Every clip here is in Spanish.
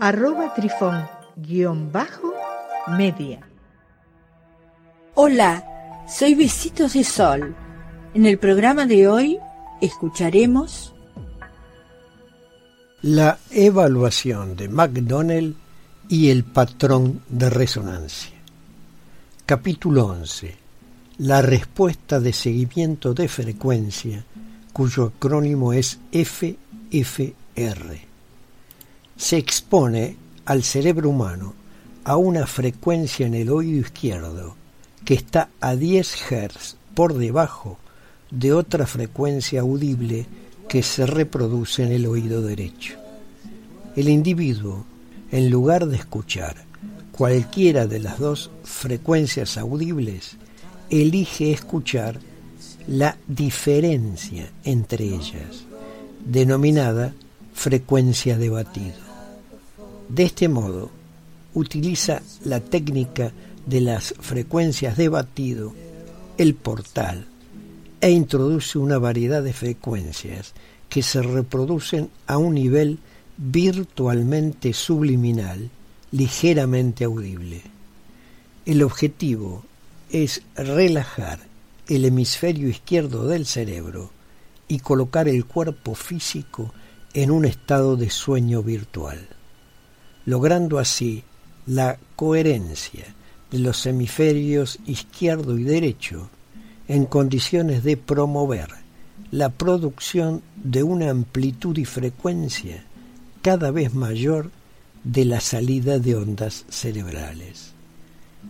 arroba trifón guion bajo media. Hola, soy Besitos de Sol. En el programa de hoy escucharemos la evaluación de McDonnell y el patrón de resonancia. Capítulo 11. La respuesta de seguimiento de frecuencia, cuyo acrónimo es FFR se expone al cerebro humano a una frecuencia en el oído izquierdo que está a 10 Hz por debajo de otra frecuencia audible que se reproduce en el oído derecho. El individuo, en lugar de escuchar cualquiera de las dos frecuencias audibles, elige escuchar la diferencia entre ellas, denominada frecuencia de batido. De este modo, utiliza la técnica de las frecuencias de batido, el portal, e introduce una variedad de frecuencias que se reproducen a un nivel virtualmente subliminal, ligeramente audible. El objetivo es relajar el hemisferio izquierdo del cerebro y colocar el cuerpo físico en un estado de sueño virtual logrando así la coherencia de los hemisferios izquierdo y derecho en condiciones de promover la producción de una amplitud y frecuencia cada vez mayor de la salida de ondas cerebrales.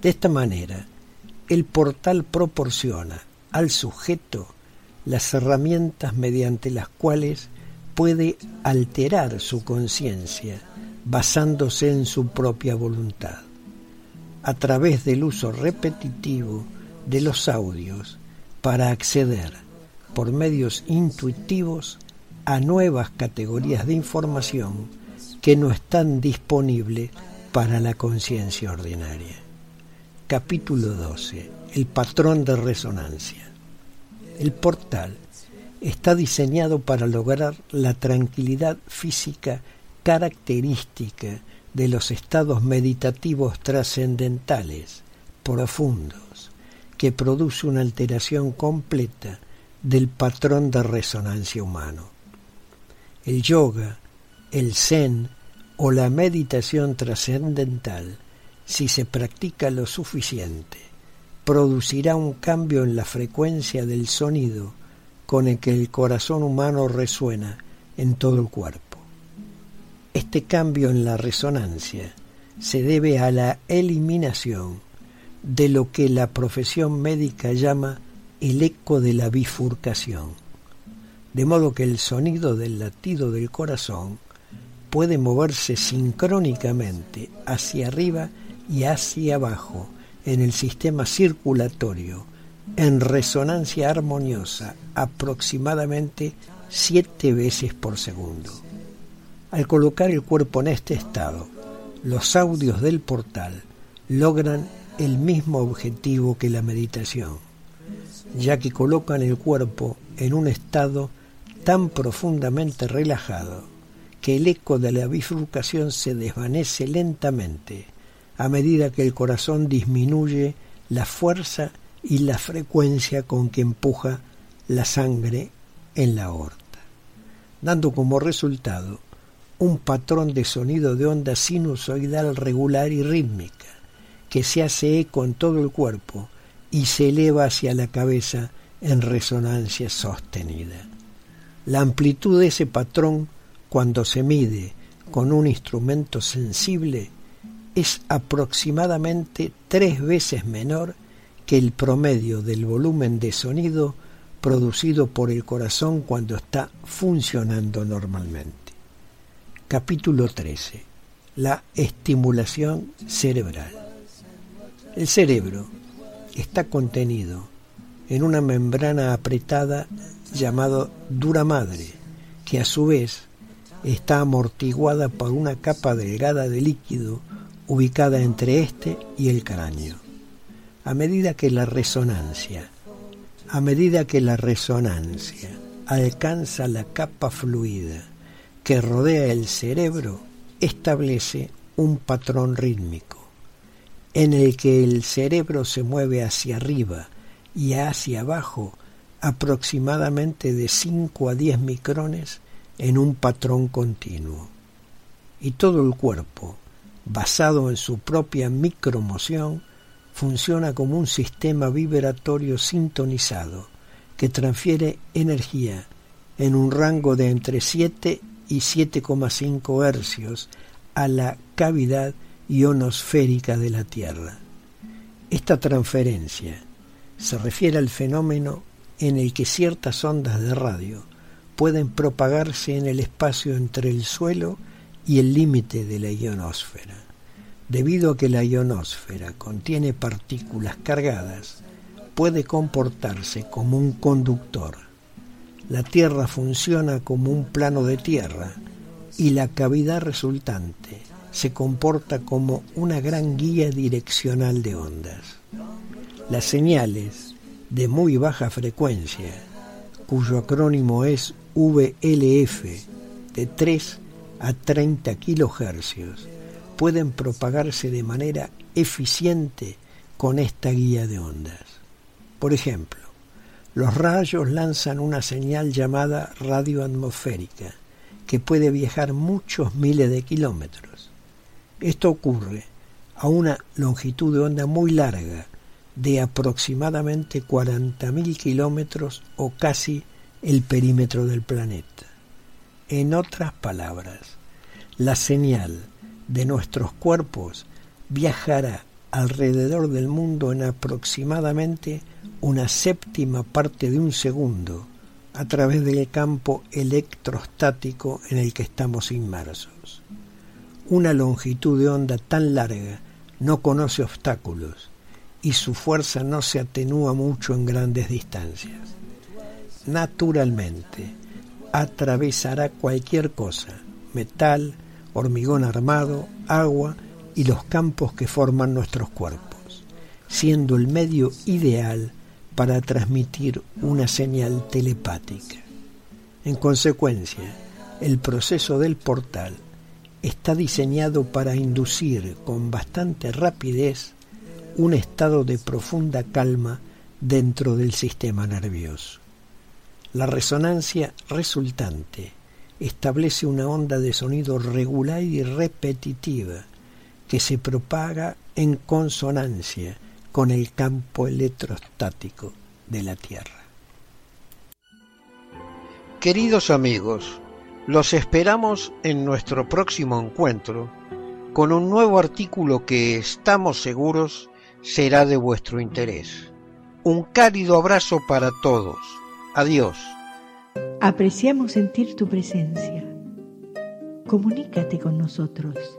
De esta manera, el portal proporciona al sujeto las herramientas mediante las cuales puede alterar su conciencia basándose en su propia voluntad. A través del uso repetitivo de los audios para acceder por medios intuitivos a nuevas categorías de información que no están disponibles para la conciencia ordinaria. Capítulo 12. El patrón de resonancia. El portal está diseñado para lograr la tranquilidad física característica de los estados meditativos trascendentales, profundos, que produce una alteración completa del patrón de resonancia humano. El yoga, el zen o la meditación trascendental, si se practica lo suficiente, producirá un cambio en la frecuencia del sonido con el que el corazón humano resuena en todo el cuerpo. Este cambio en la resonancia se debe a la eliminación de lo que la profesión médica llama el eco de la bifurcación, de modo que el sonido del latido del corazón puede moverse sincrónicamente hacia arriba y hacia abajo en el sistema circulatorio en resonancia armoniosa aproximadamente siete veces por segundo. Al colocar el cuerpo en este estado, los audios del portal logran el mismo objetivo que la meditación, ya que colocan el cuerpo en un estado tan profundamente relajado que el eco de la bifurcación se desvanece lentamente a medida que el corazón disminuye la fuerza y la frecuencia con que empuja la sangre en la aorta, dando como resultado un patrón de sonido de onda sinusoidal regular y rítmica, que se hace eco en todo el cuerpo y se eleva hacia la cabeza en resonancia sostenida. La amplitud de ese patrón, cuando se mide con un instrumento sensible, es aproximadamente tres veces menor que el promedio del volumen de sonido producido por el corazón cuando está funcionando normalmente. Capítulo 13. la estimulación cerebral. El cerebro está contenido en una membrana apretada llamada dura madre, que a su vez está amortiguada por una capa delgada de líquido ubicada entre este y el cráneo. A medida que la resonancia, a medida que la resonancia alcanza la capa fluida que rodea el cerebro, establece un patrón rítmico en el que el cerebro se mueve hacia arriba y hacia abajo aproximadamente de 5 a 10 micrones en un patrón continuo. Y todo el cuerpo, basado en su propia micromoción, funciona como un sistema vibratorio sintonizado que transfiere energía en un rango de entre 7 y 7,5 hercios a la cavidad ionosférica de la Tierra. Esta transferencia se refiere al fenómeno en el que ciertas ondas de radio pueden propagarse en el espacio entre el suelo y el límite de la ionosfera. Debido a que la ionosfera contiene partículas cargadas, puede comportarse como un conductor. La Tierra funciona como un plano de tierra y la cavidad resultante se comporta como una gran guía direccional de ondas. Las señales de muy baja frecuencia, cuyo acrónimo es VLF, de 3 a 30 kHz, pueden propagarse de manera eficiente con esta guía de ondas. Por ejemplo, los rayos lanzan una señal llamada radio atmosférica, que puede viajar muchos miles de kilómetros. Esto ocurre a una longitud de onda muy larga, de aproximadamente 40.000 kilómetros o casi el perímetro del planeta. En otras palabras, la señal de nuestros cuerpos viajará alrededor del mundo en aproximadamente una séptima parte de un segundo a través del campo electrostático en el que estamos inmersos. Una longitud de onda tan larga no conoce obstáculos y su fuerza no se atenúa mucho en grandes distancias. Naturalmente, atravesará cualquier cosa, metal, hormigón armado, agua y los campos que forman nuestros cuerpos, siendo el medio ideal para transmitir una señal telepática. En consecuencia, el proceso del portal está diseñado para inducir con bastante rapidez un estado de profunda calma dentro del sistema nervioso. La resonancia resultante establece una onda de sonido regular y repetitiva que se propaga en consonancia con el campo electrostático de la Tierra. Queridos amigos, los esperamos en nuestro próximo encuentro con un nuevo artículo que estamos seguros será de vuestro interés. Un cálido abrazo para todos. Adiós. Apreciamos sentir tu presencia. Comunícate con nosotros.